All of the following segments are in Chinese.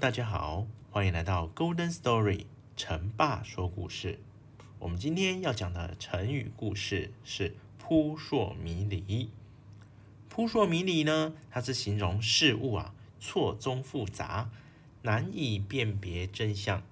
大家好，欢迎来到 Golden Story 成爸说故事。我们今天要讲的成语故事是扑朔迷离。扑朔迷离呢，它是形容事物啊错综复杂，难以辨别真相。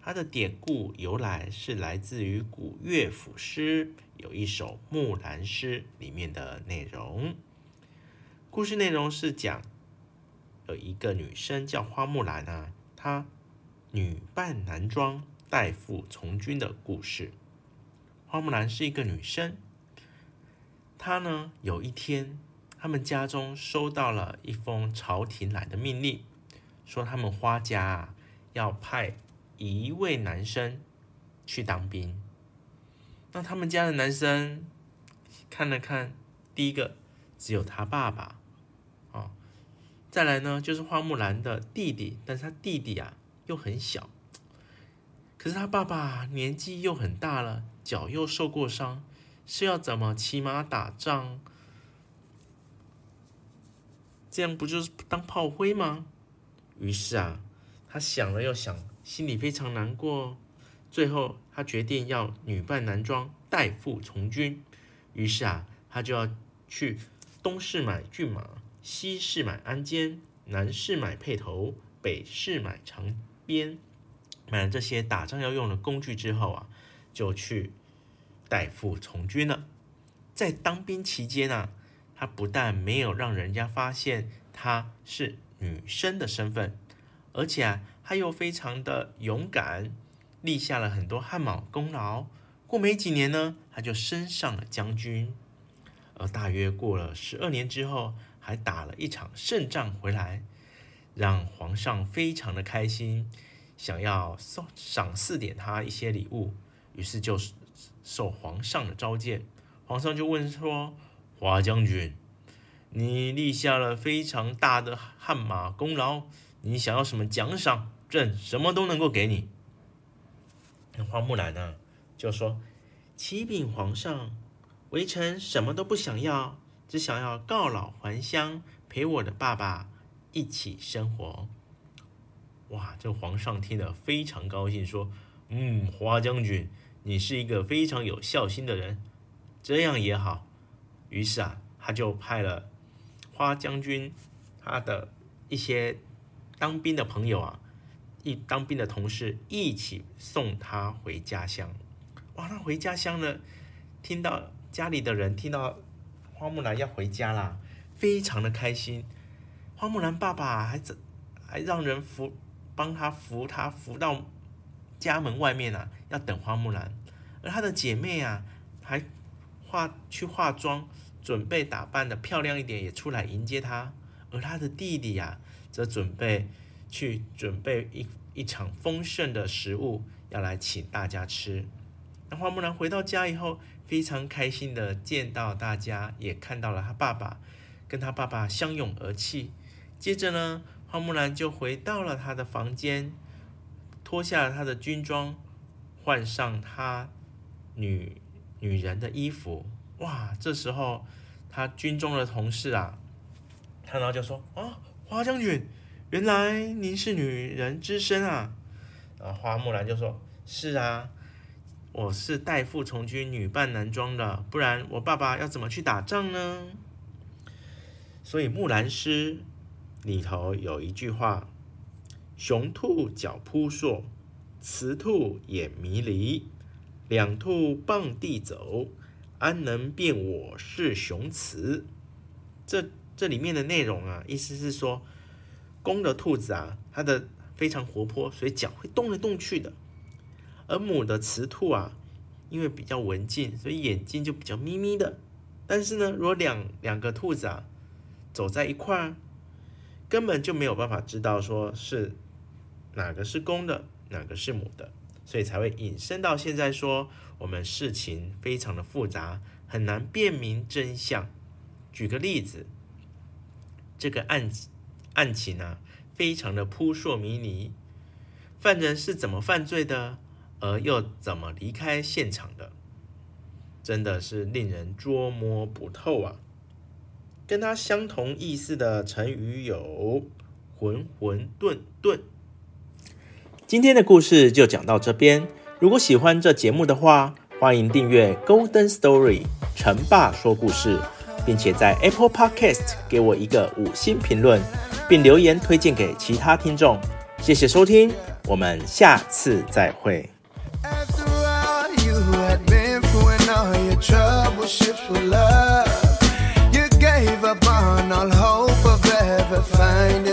它的典故由来是来自于古乐府诗，有一首《木兰诗》里面的内容。故事内容是讲。有一个女生叫花木兰啊，她女扮男装代父从军的故事。花木兰是一个女生，她呢有一天，他们家中收到了一封朝廷来的命令，说他们花家啊要派一位男生去当兵。那他们家的男生看了看，第一个只有他爸爸。再来呢，就是花木兰的弟弟，但是他弟弟啊又很小，可是他爸爸年纪又很大了，脚又受过伤，是要怎么骑马打仗？这样不就是当炮灰吗？于是啊，他想了又想，心里非常难过。最后，他决定要女扮男装代父从军。于是啊，他就要去东市买骏马。西市买鞍韉，南市买辔头，北市买长鞭。买了这些打仗要用的工具之后啊，就去代父从军了。在当兵期间啊，他不但没有让人家发现他是女生的身份，而且啊，他又非常的勇敢，立下了很多汗马功劳。过没几年呢，他就升上了将军。而大约过了十二年之后，还打了一场胜仗回来，让皇上非常的开心，想要送赏赐点他一些礼物，于是就受皇上的召见。皇上就问说：“华将军，你立下了非常大的汗马功劳，你想要什么奖赏？朕什么都能够给你。”那花木兰呢，就说：“启禀皇上，微臣什么都不想要。”只想要告老还乡，陪我的爸爸一起生活。哇，这皇上听了非常高兴，说：“嗯，花将军，你是一个非常有孝心的人，这样也好。”于是啊，他就派了花将军他的一些当兵的朋友啊，一当兵的同事一起送他回家乡。哇，他回家乡了，听到家里的人听到。花木兰要回家啦，非常的开心。花木兰爸爸还还让人扶帮他扶他扶到家门外面啊，要等花木兰。而她的姐妹啊，还化去化妆，准备打扮的漂亮一点，也出来迎接她。而她的弟弟呀、则准备去准备一一场丰盛的食物，要来请大家吃。那花木兰回到家以后，非常开心的见到大家，也看到了他爸爸，跟他爸爸相拥而泣。接着呢，花木兰就回到了他的房间，脱下了他的军装，换上他女女人的衣服。哇，这时候他军中的同事啊，看到就说：“啊，花将军，原来您是女人之身啊！”啊，花木兰就说：“是啊。”我是代父从军，女扮男装的，不然我爸爸要怎么去打仗呢？所以《木兰诗》里头有一句话：“雄兔脚扑朔，雌兔眼迷离，两兔傍地走，安能辨我是雄雌？”这这里面的内容啊，意思是说，公的兔子啊，它的非常活泼，所以脚会动来动去的。而母的雌兔啊，因为比较文静，所以眼睛就比较眯眯的。但是呢，如果两两个兔子啊走在一块儿，根本就没有办法知道说是哪个是公的，哪个是母的，所以才会引申到现在说我们事情非常的复杂，很难辨明真相。举个例子，这个案案情啊，非常的扑朔迷离，犯人是怎么犯罪的？而又怎么离开现场的？真的是令人捉摸不透啊！跟它相同意思的成语有“浑浑沌沌”。今天的故事就讲到这边。如果喜欢这节目的话，欢迎订阅《Golden Story》成爸说故事，并且在 Apple Podcast 给我一个五星评论，并留言推荐给其他听众。谢谢收听，我们下次再会。battleships with love. You gave up on all hope of ever finding.